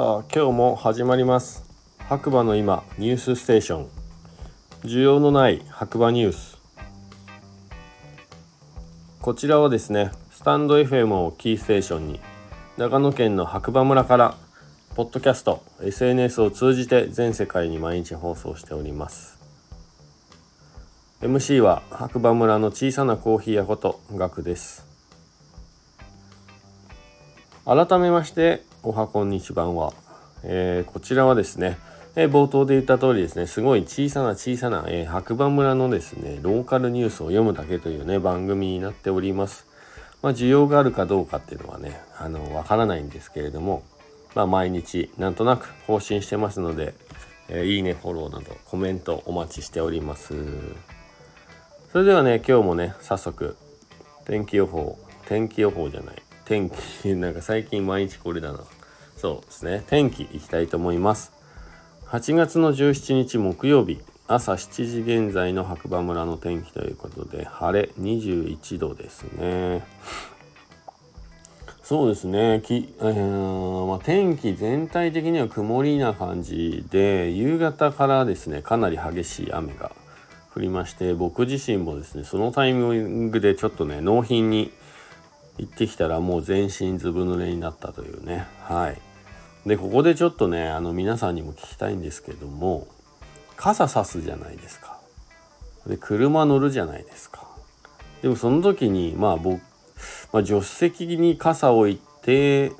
さあ今日も始まります。白馬の今ニュースステーション。需要のない白馬ニュース。こちらはですねスタンド FM をキーステーションに長野県の白馬村からポッドキャスト SNS を通じて全世界に毎日放送しております。MC は白馬村の小さなコーヒー屋ことガクです。改めましておはこんにちばんは、えー、こちらはですね、えー、冒頭で言った通りですねすごい小さな小さな、えー、白馬村のですねローカルニュースを読むだけというね番組になっております。まあ需要があるかどうかっていうのはねあのわからないんですけれどもまあ毎日なんとなく更新してますので、えーいいねフォローなどコメントお待ちしております。それではね今日もね早速天気予報天気予報じゃない天気、なんか最近毎日これだな。そうですね。天気いきたいと思います。8月の17日木曜日、朝7時現在の白馬村の天気ということで、晴れ21度ですね。そうですね。きえーまあ、天気全体的には曇りな感じで、夕方からですね、かなり激しい雨が降りまして、僕自身もですね、そのタイミングでちょっとね、納品に行ってきたらもう全身ずぶ濡れになったというね。はい。でここでちょっとねあの皆さんにも聞きたいんですけども傘さすじゃないですか。で車乗るじゃないですか。でもその時にまあ僕、まあ、助手席に傘を置いて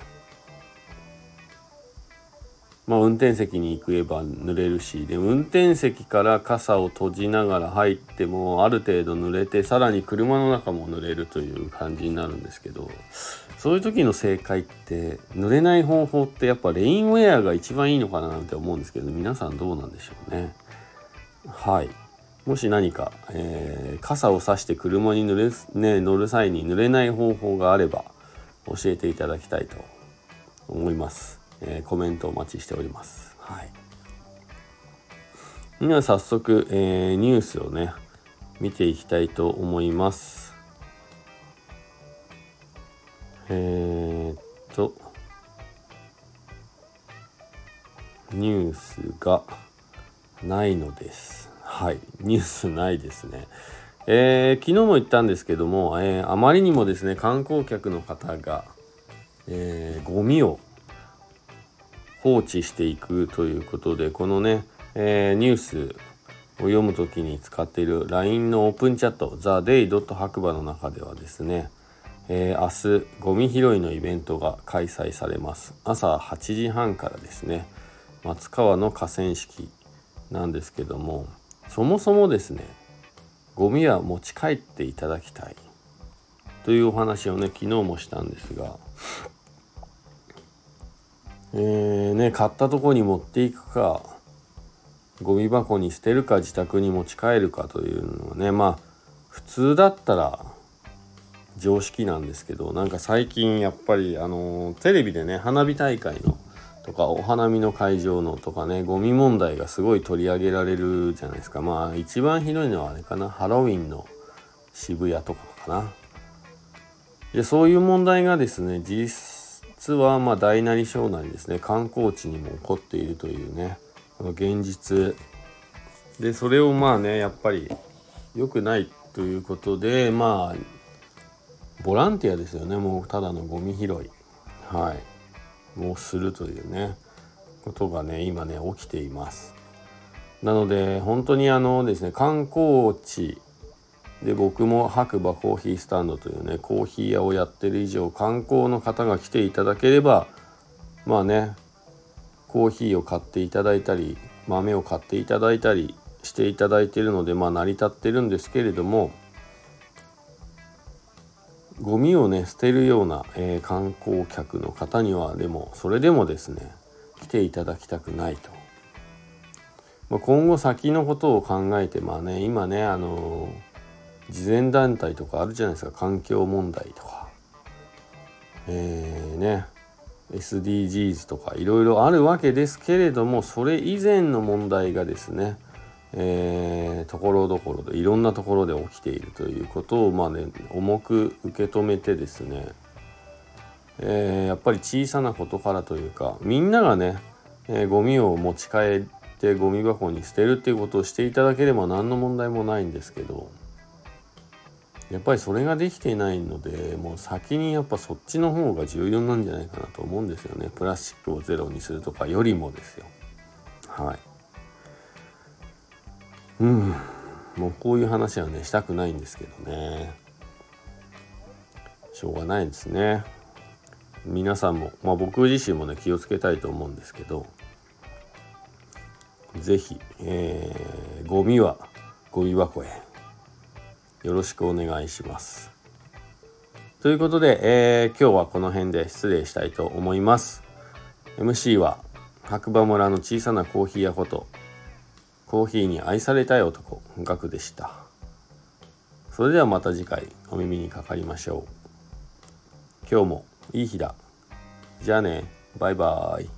まあ、運転席に行けば濡れるしで運転席から傘を閉じながら入ってもある程度濡れてさらに車の中も濡れるという感じになるんですけどそういう時の正解って濡れない方法ってやっぱレインウェアが一番いいのかななんて思うんですけど皆さんどうなんでしょうね。はいもし何か、えー、傘を差して車に濡れ、ね、乗る際に濡れない方法があれば教えていただきたいと思います。えー、コメントお待ちしております。はい。では早速、えー、ニュースをね、見ていきたいと思います。えー、っと、ニュースがないのです。はい、ニュースないですね。えー、昨日も言ったんですけども、えー、あまりにもですね、観光客の方が、えー、ゴミを放置していくということでこのね、えー、ニュースを読む時に使っている LINE のオープンチャット TheDay. 白馬の中ではですね、えー、明日ゴミ拾いのイベントが開催されます朝8時半からですね松川の河川敷なんですけどもそもそもですねゴミは持ち帰っていただきたいというお話をね昨日もしたんですがえー、ね、買ったとこに持っていくか、ゴミ箱に捨てるか自宅に持ち帰るかというのはね、まあ、普通だったら常識なんですけど、なんか最近やっぱり、あのテレビでね、花火大会のとか、お花見の会場のとかね、ゴミ問題がすごい取り上げられるじゃないですか。まあ、一番ひどいのはあれかな、ハロウィンの渋谷とかかな。で、そういう問題がですね、実実はま大なり小なりですね。観光地にも起こっているというね。この現実。でそれをまあねやっぱり良くないということでまあボランティアですよね。もうただのゴミ拾い。はい。もうするというね。ことがね今ね起きています。なので本当にあのですね観光地で僕も白馬コーヒースタンドというねコーヒー屋をやってる以上観光の方が来ていただければまあねコーヒーを買っていただいたり豆を買っていただいたりしていただいているのでまあ成り立ってるんですけれどもゴミをね捨てるような、えー、観光客の方にはでもそれでもですね来ていただきたくないと。まあ、今後先のことを考えてまあね今ねあのー慈善団体とかあるじゃないですか。環境問題とか。えー、ね。SDGs とかいろいろあるわけですけれどもそれ以前の問題がですねえ、ところどころでいろんなところで起きているということをまあね重く受け止めてですね、えー、やっぱり小さなことからというかみんながね、えー、ゴミを持ち帰ってゴミ箱に捨てるっていうことをしていただければ何の問題もないんですけどやっぱりそれができていないのでもう先にやっぱそっちの方が重要なんじゃないかなと思うんですよね。プラスチックをゼロにするとかよりもですよ。はい。うん。もうこういう話はねしたくないんですけどね。しょうがないですね。皆さんも、まあ、僕自身もね気をつけたいと思うんですけど是非、えー、ゴミはゴミ箱へよろしくお願いします。ということで、えー、今日はこの辺で失礼したいと思います。MC は白馬村の小さなコーヒー屋ことコーヒーに愛されたい男ガクでした。それではまた次回お耳にかかりましょう。今日もいい日だ。じゃあね、バイバーイ。